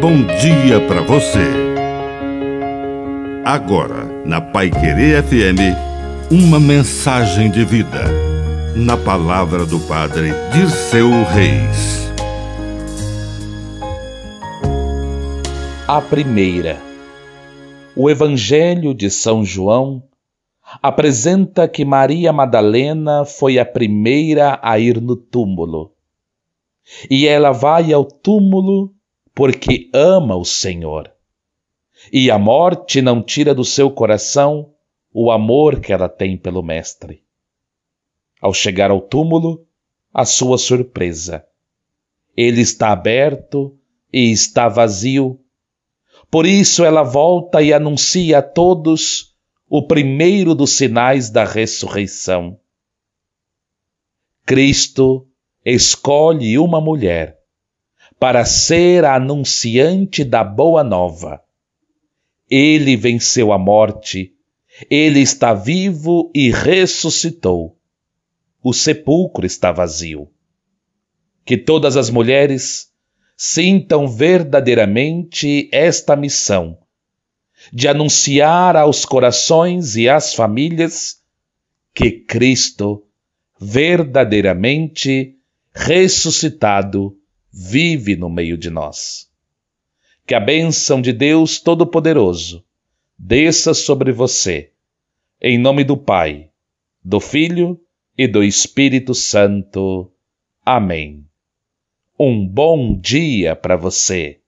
bom dia para você. Agora, na Pai Querer FM, uma mensagem de vida. Na palavra do Padre Dirceu Reis. A primeira. O Evangelho de São João apresenta que Maria Madalena foi a primeira a ir no túmulo. E ela vai ao túmulo porque ama o Senhor. E a morte não tira do seu coração o amor que ela tem pelo Mestre. Ao chegar ao túmulo, a sua surpresa. Ele está aberto e está vazio. Por isso ela volta e anuncia a todos o primeiro dos sinais da ressurreição. Cristo escolhe uma mulher para ser anunciante da boa nova. Ele venceu a morte, ele está vivo e ressuscitou. O sepulcro está vazio. Que todas as mulheres sintam verdadeiramente esta missão de anunciar aos corações e às famílias que Cristo, verdadeiramente ressuscitado, vive no meio de nós. Que a bênção de Deus Todo-Poderoso desça sobre você, em nome do Pai, do Filho e do Espírito Santo. Amém. Um bom dia para você.